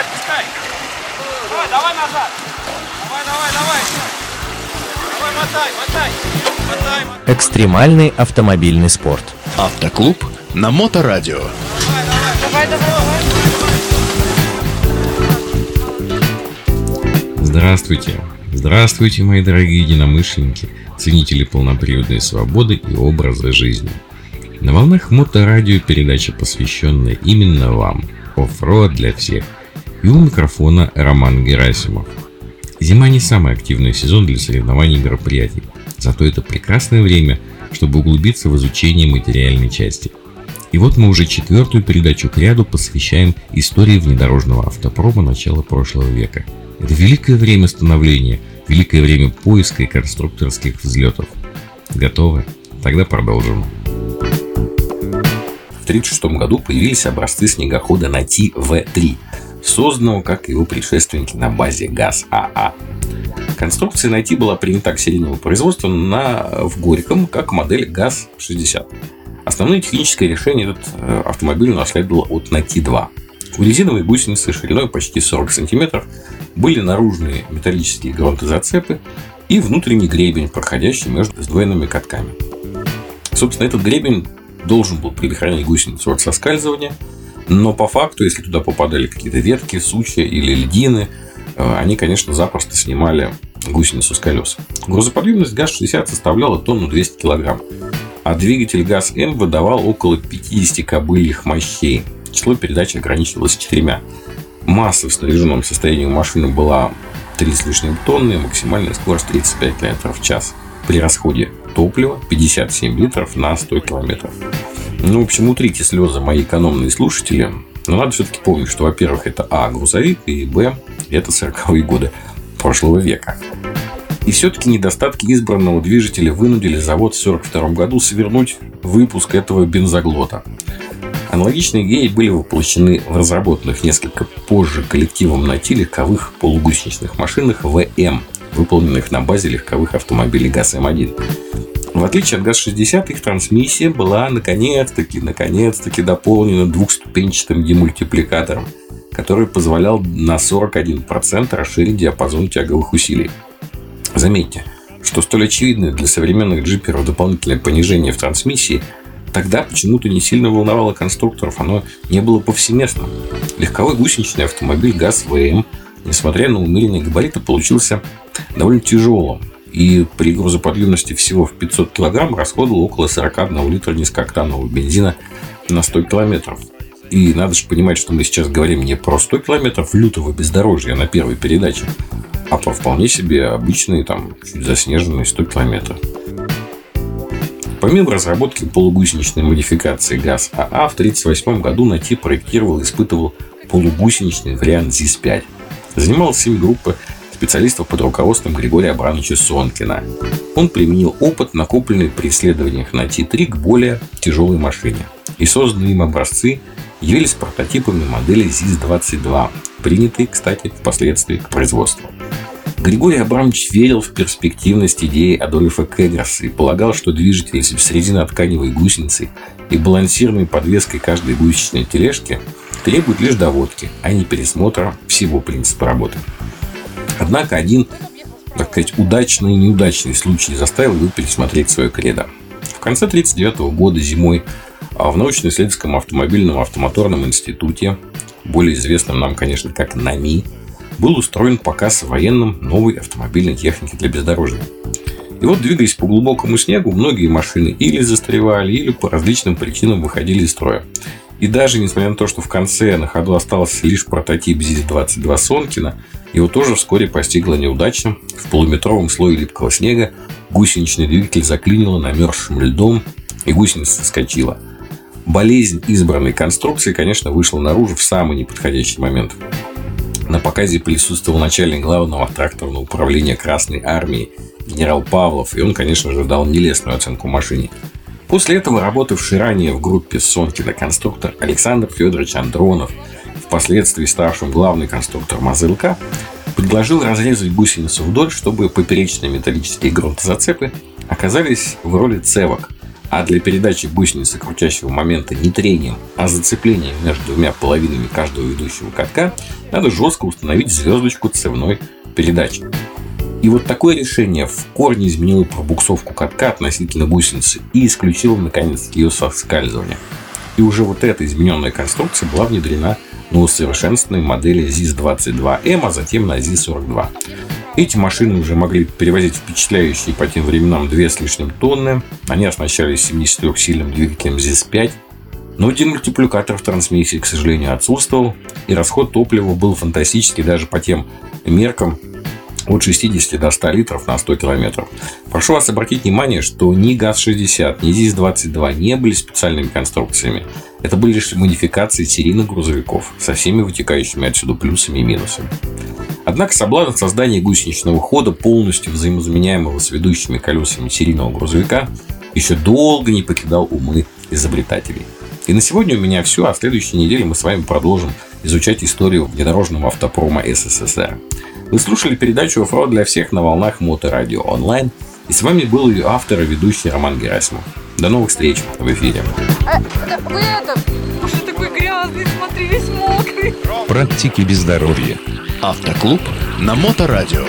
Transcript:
отпускай. Давай, давай назад. Давай, давай, давай. Давай, мотай, мотай. Мотай, мотай. Экстремальный автомобильный спорт. Автоклуб на Моторадио. Давай, давай, давай. Здравствуйте! Здравствуйте, мои дорогие единомышленники, ценители полноприводной свободы и образа жизни. На волнах Моторадио передача, посвященная именно вам. Оффроад для всех. И у микрофона Роман Герасимов. Зима не самый активный сезон для соревнований и мероприятий. Зато это прекрасное время, чтобы углубиться в изучение материальной части. И вот мы уже четвертую передачу к ряду посвящаем истории внедорожного автопрома начала прошлого века – это великое время становления, великое время поиска и конструкторских взлетов. Готовы? Тогда продолжим. В 1936 году появились образцы снегохода на ТВ-3, созданного, как его предшественники, на базе ГАЗ-АА. Конструкция найти была принята к серийному производству на, в Горьком как модель ГАЗ-60. Основное техническое решение этот э, автомобиль унаследовал от НАТИ-2. У резиновой гусеницы шириной почти 40 см были наружные металлические грунтозацепы и внутренний гребень, проходящий между сдвоенными катками. Собственно, этот гребень должен был предохранять гусеницу от соскальзывания, но по факту, если туда попадали какие-то ветки, сучья или льдины, э, они, конечно, запросто снимали гусеницу с колес. Грузоподъемность ГАЗ-60 составляла тонну 200 кг, а двигатель ГАЗ-М выдавал около 50 кобыльих мощей. Число передач ограничивалось четырьмя. Масса в снаряженном состоянии у машины была 3 с лишним тонны, максимальная скорость 35 км в час. При расходе топлива 57 литров на 100 километров. Ну, в общем, утрите слезы мои экономные слушатели. Но надо все-таки помнить, что, во-первых, это А. Грузовик, и Б. Это 40-е годы прошлого века. И все-таки недостатки избранного движителя вынудили завод в 1942 году свернуть выпуск этого бензоглота. Аналогичные идеи были воплощены в разработанных несколько позже коллективом найти легковых полугусеничных машинах ВМ, выполненных на базе легковых автомобилей ГАЗ-М1. В отличие от ГАЗ-60, их трансмиссия была наконец-таки, наконец-таки дополнена двухступенчатым демультипликатором, который позволял на 41% расширить диапазон тяговых усилий. Заметьте, что столь очевидное для современных джиперов дополнительное понижение в трансмиссии – Тогда почему-то не сильно волновало конструкторов, оно не было повсеместным. Легковой гусеничный автомобиль ГАЗ-ВМ, несмотря на умеренные габариты, получился довольно тяжелым. И при грузоподъемности всего в 500 кг расходовал около 41 литра низкооктанового бензина на 100 километров. И надо же понимать, что мы сейчас говорим не про 100 километров лютого бездорожья на первой передаче, а про вполне себе обычные, там, чуть заснеженные 100 километров. Помимо разработки полугусеничной модификации ГАЗ-АА, в 1938 году НАТИ проектировал и испытывал полугусеничный вариант ЗИС-5. Занималась им группа специалистов под руководством Григория Абрановича Сонкина. Он применил опыт, накопленный при исследованиях на Т-3 к более тяжелой машине. И созданные им образцы явились прототипами модели ЗИС-22, принятые, кстати, впоследствии к производству. Григорий Абрамович верил в перспективность идеи Адольфа Кегерса и полагал, что движитель с резинотканевой гусеницей и балансированной подвеской каждой гусеничной тележки требует лишь доводки, а не пересмотра всего принципа работы. Однако один, так сказать, удачный и неудачный случай заставил его пересмотреть свое кредо. В конце 1939 года зимой а в научно-исследовательском автомобильном автомоторном институте, более известном нам, конечно, как НАМИ, был устроен показ военным новой автомобильной техники для бездорожья. И вот, двигаясь по глубокому снегу, многие машины или застревали, или по различным причинам выходили из строя. И даже несмотря на то, что в конце на ходу остался лишь прототип ЗИС-22 Сонкина, его тоже вскоре постигла неудача. В полуметровом слое липкого снега гусеничный двигатель заклинило намерзшим льдом, и гусеница соскочила. Болезнь избранной конструкции, конечно, вышла наружу в самый неподходящий момент. На показе присутствовал начальник главного тракторного управления Красной Армии генерал Павлов, и он, конечно же, дал нелестную оценку машине. После этого работавший ранее в группе Сонкина конструктор Александр Федорович Андронов, впоследствии ставшим главный конструктор МАЗЛК, предложил разрезать гусеницу вдоль, чтобы поперечные металлические грунтозацепы оказались в роли цевок, А для передачи гусеницы крутящего момента не трением, а зацеплением между двумя половинами каждого ведущего катка надо жестко установить звездочку цевной передачи. И вот такое решение в корне изменило пробуксовку катка относительно гусеницы и исключило, наконец, ее соскальзывание. И уже вот эта измененная конструкция была внедрена на усовершенствованной модели ZIS-22M, а затем на ZIS-42. Эти машины уже могли перевозить впечатляющие по тем временам две с лишним тонны. Они оснащались 73-сильным двигателем ZIS-5. Но демультипликатор в трансмиссии, к сожалению, отсутствовал. И расход топлива был фантастический даже по тем меркам, от 60 до 100 литров на 100 километров. Прошу вас обратить внимание, что ни ГАЗ-60, ни ЗИС-22 не были специальными конструкциями. Это были лишь модификации серийных грузовиков со всеми вытекающими отсюда плюсами и минусами. Однако соблазн создания гусеничного хода, полностью взаимозаменяемого с ведущими колесами серийного грузовика, еще долго не покидал умы изобретателей. И на сегодня у меня все, а в следующей неделе мы с вами продолжим изучать историю внедорожного автопрома СССР. Вы слушали передачу «Оффроуд для всех» на волнах Моторадио онлайн. И с вами был ее автор и ведущий Роман Герасимов. До новых встреч в эфире. А, вы это, уже такой грязный, смотри, весь мокрый. Практики без здоровья. Автоклуб на Моторадио.